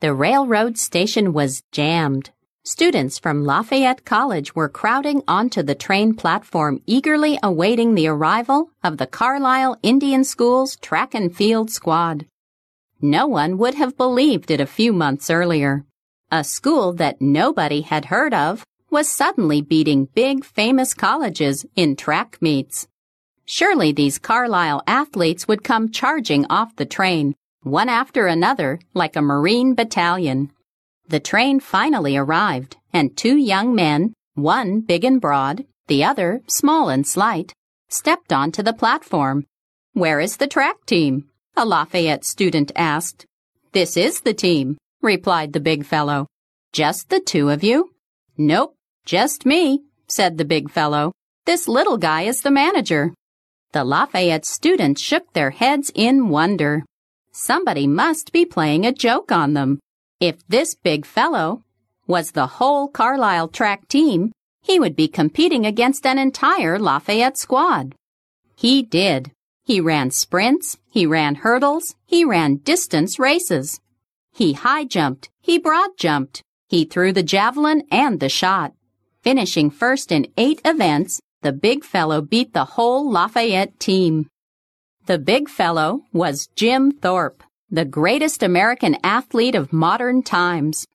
The railroad station was jammed. Students from Lafayette College were crowding onto the train platform eagerly awaiting the arrival of the Carlisle Indian School's track and field squad. No one would have believed it a few months earlier. A school that nobody had heard of was suddenly beating big famous colleges in track meets. Surely these Carlisle athletes would come charging off the train, one after another, like a Marine battalion. The train finally arrived, and two young men, one big and broad, the other small and slight, stepped onto the platform. Where is the track team? A Lafayette student asked. This is the team, replied the big fellow. Just the two of you? Nope, just me, said the big fellow. This little guy is the manager. The Lafayette students shook their heads in wonder. Somebody must be playing a joke on them. If this big fellow was the whole Carlisle track team, he would be competing against an entire Lafayette squad. He did. He ran sprints, he ran hurdles, he ran distance races. He high jumped, he broad jumped, he threw the javelin and the shot. Finishing first in eight events, the big fellow beat the whole Lafayette team. The big fellow was Jim Thorpe, the greatest American athlete of modern times.